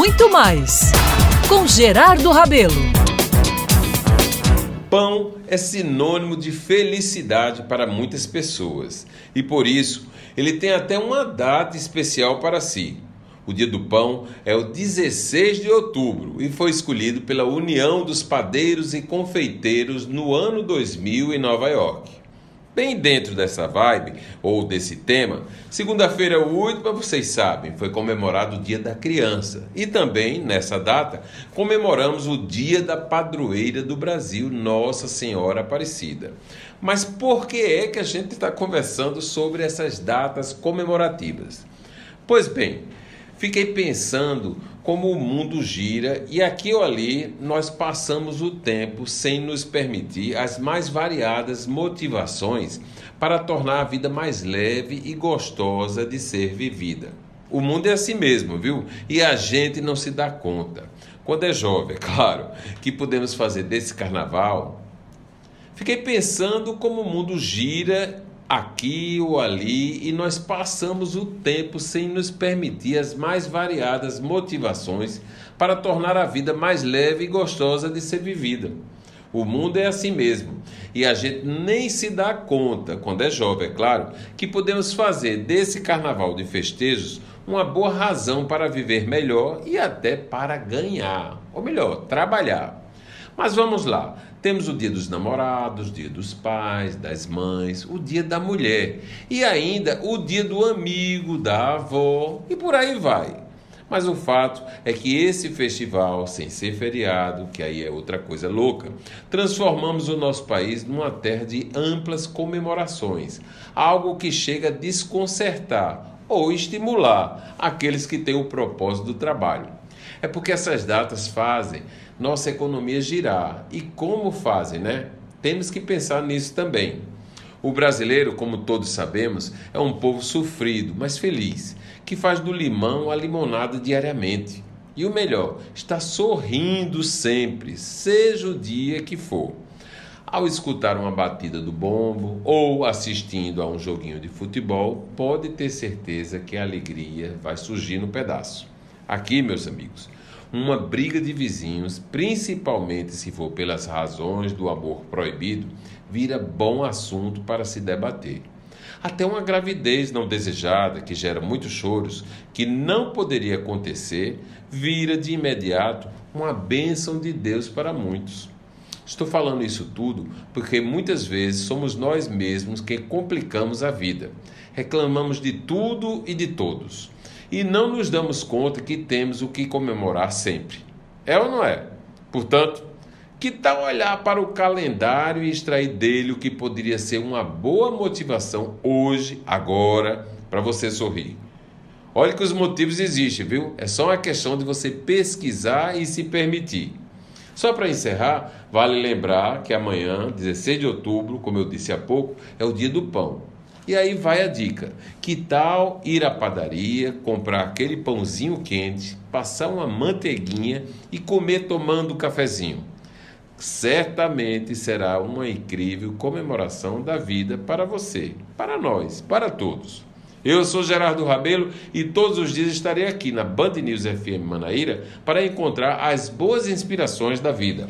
muito mais com Gerardo Rabelo. Pão é sinônimo de felicidade para muitas pessoas e por isso ele tem até uma data especial para si. O Dia do Pão é o 16 de outubro e foi escolhido pela União dos Padeiros e Confeiteiros no ano 2000 em Nova York. Bem dentro dessa vibe, ou desse tema, segunda-feira 8, mas vocês sabem, foi comemorado o Dia da Criança. E também, nessa data, comemoramos o Dia da Padroeira do Brasil, Nossa Senhora Aparecida. Mas por que é que a gente está conversando sobre essas datas comemorativas? Pois bem, fiquei pensando como o mundo gira e aqui ou ali nós passamos o tempo sem nos permitir as mais variadas motivações para tornar a vida mais leve e gostosa de ser vivida. O mundo é assim mesmo, viu? E a gente não se dá conta. Quando é jovem, é claro, que podemos fazer desse carnaval. Fiquei pensando como o mundo gira aqui ou ali e nós passamos o tempo sem nos permitir as mais variadas motivações para tornar a vida mais leve e gostosa de ser vivida. O mundo é assim mesmo e a gente nem se dá conta, quando é jovem, é claro, que podemos fazer desse carnaval de festejos uma boa razão para viver melhor e até para ganhar, ou melhor, trabalhar. Mas vamos lá. Temos o dia dos namorados, dia dos pais, das mães, o dia da mulher e ainda o dia do amigo, da avó e por aí vai. Mas o fato é que esse festival, sem ser feriado, que aí é outra coisa louca, transformamos o nosso país numa terra de amplas comemorações, algo que chega a desconcertar ou estimular aqueles que têm o propósito do trabalho. É porque essas datas fazem nossa economia girar. E como fazem, né? Temos que pensar nisso também. O brasileiro, como todos sabemos, é um povo sofrido, mas feliz, que faz do limão a limonada diariamente. E o melhor, está sorrindo sempre, seja o dia que for. Ao escutar uma batida do bombo ou assistindo a um joguinho de futebol, pode ter certeza que a alegria vai surgir no pedaço. Aqui, meus amigos, uma briga de vizinhos, principalmente se for pelas razões do amor proibido, vira bom assunto para se debater. Até uma gravidez não desejada, que gera muitos choros, que não poderia acontecer, vira de imediato uma bênção de Deus para muitos. Estou falando isso tudo porque muitas vezes somos nós mesmos que complicamos a vida. Reclamamos de tudo e de todos e não nos damos conta que temos o que comemorar sempre. É ou não é? Portanto, que tal olhar para o calendário e extrair dele o que poderia ser uma boa motivação hoje, agora, para você sorrir? Olha que os motivos existem, viu? É só uma questão de você pesquisar e se permitir. Só para encerrar, vale lembrar que amanhã, 16 de outubro, como eu disse há pouco, é o dia do pão. E aí vai a dica: que tal ir à padaria, comprar aquele pãozinho quente, passar uma manteiguinha e comer tomando um cafezinho? Certamente será uma incrível comemoração da vida para você, para nós, para todos. Eu sou Gerardo Rabelo e todos os dias estarei aqui na Band News FM Manaíra para encontrar as boas inspirações da vida.